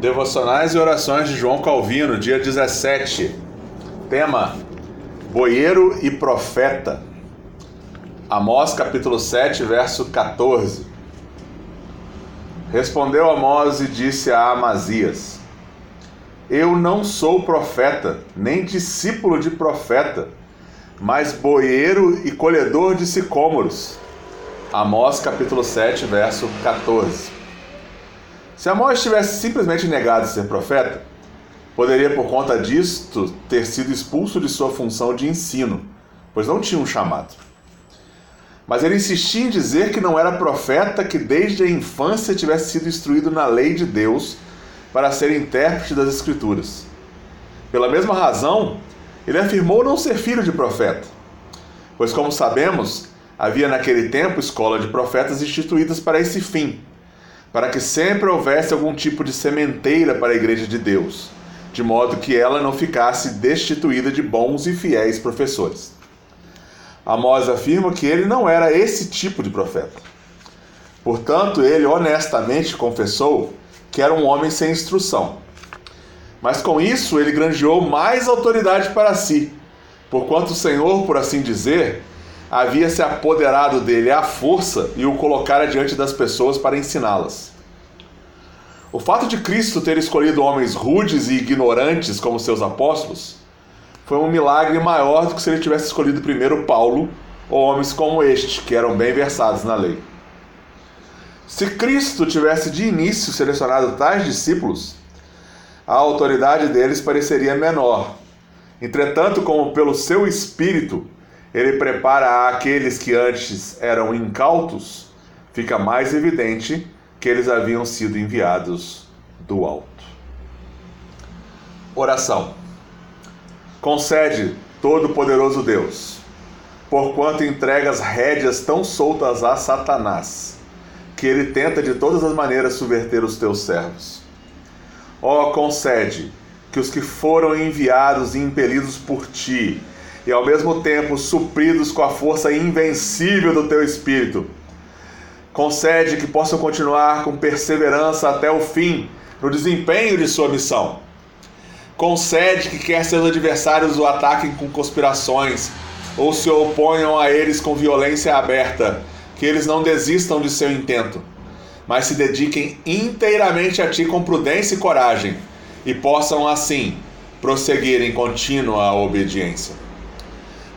Devocionais e orações de João Calvino, dia 17. Tema: Boieiro e profeta. Amós capítulo 7, verso 14. Respondeu Amós e disse a Amazias: Eu não sou profeta, nem discípulo de profeta, mas boieiro e colhedor de sicômoros. Amós capítulo 7, verso 14. Se Amós tivesse simplesmente negado ser profeta, poderia por conta disto ter sido expulso de sua função de ensino, pois não tinha um chamado. Mas ele insistia em dizer que não era profeta que desde a infância tivesse sido instruído na lei de Deus para ser intérprete das Escrituras. Pela mesma razão, ele afirmou não ser filho de profeta, pois, como sabemos, havia naquele tempo escola de profetas instituídas para esse fim, para que sempre houvesse algum tipo de sementeira para a igreja de Deus, de modo que ela não ficasse destituída de bons e fiéis professores. Amós afirma que ele não era esse tipo de profeta. Portanto, ele honestamente confessou que era um homem sem instrução. Mas com isso, ele granjeou mais autoridade para si, porquanto o Senhor, por assim dizer, havia se apoderado dele à força e o colocara diante das pessoas para ensiná-las. O fato de Cristo ter escolhido homens rudes e ignorantes como seus apóstolos foi um milagre maior do que se ele tivesse escolhido primeiro Paulo ou homens como este, que eram bem versados na lei. Se Cristo tivesse de início selecionado tais discípulos, a autoridade deles pareceria menor. Entretanto, como pelo seu espírito ele prepara aqueles que antes eram incautos, fica mais evidente que eles haviam sido enviados do alto. Oração. Concede, Todo-Poderoso Deus, porquanto entregas rédeas tão soltas a Satanás, que ele tenta de todas as maneiras subverter os teus servos. Ó, concede que os que foram enviados e impelidos por ti, e ao mesmo tempo supridos com a força invencível do teu espírito, concede que possam continuar com perseverança até o fim no desempenho de sua missão concede que quer seus adversários o ataquem com conspirações ou se oponham a eles com violência aberta, que eles não desistam de seu intento, mas se dediquem inteiramente a ti com prudência e coragem, e possam assim prosseguir em contínua obediência.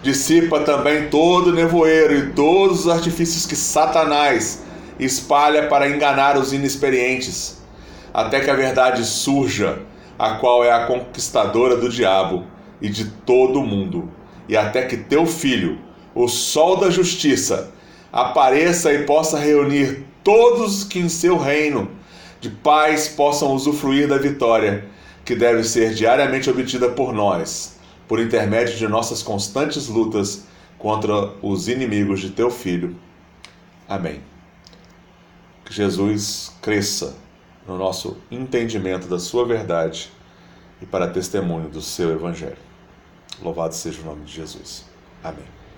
Dissipa também todo o nevoeiro e todos os artifícios que Satanás espalha para enganar os inexperientes, até que a verdade surja a qual é a conquistadora do diabo e de todo o mundo, e até que teu filho, o sol da justiça, apareça e possa reunir todos que em seu reino de paz possam usufruir da vitória que deve ser diariamente obtida por nós, por intermédio de nossas constantes lutas contra os inimigos de teu filho. Amém. Que Jesus cresça no nosso entendimento da Sua verdade e para testemunho do seu Evangelho. Louvado seja o nome de Jesus. Amém.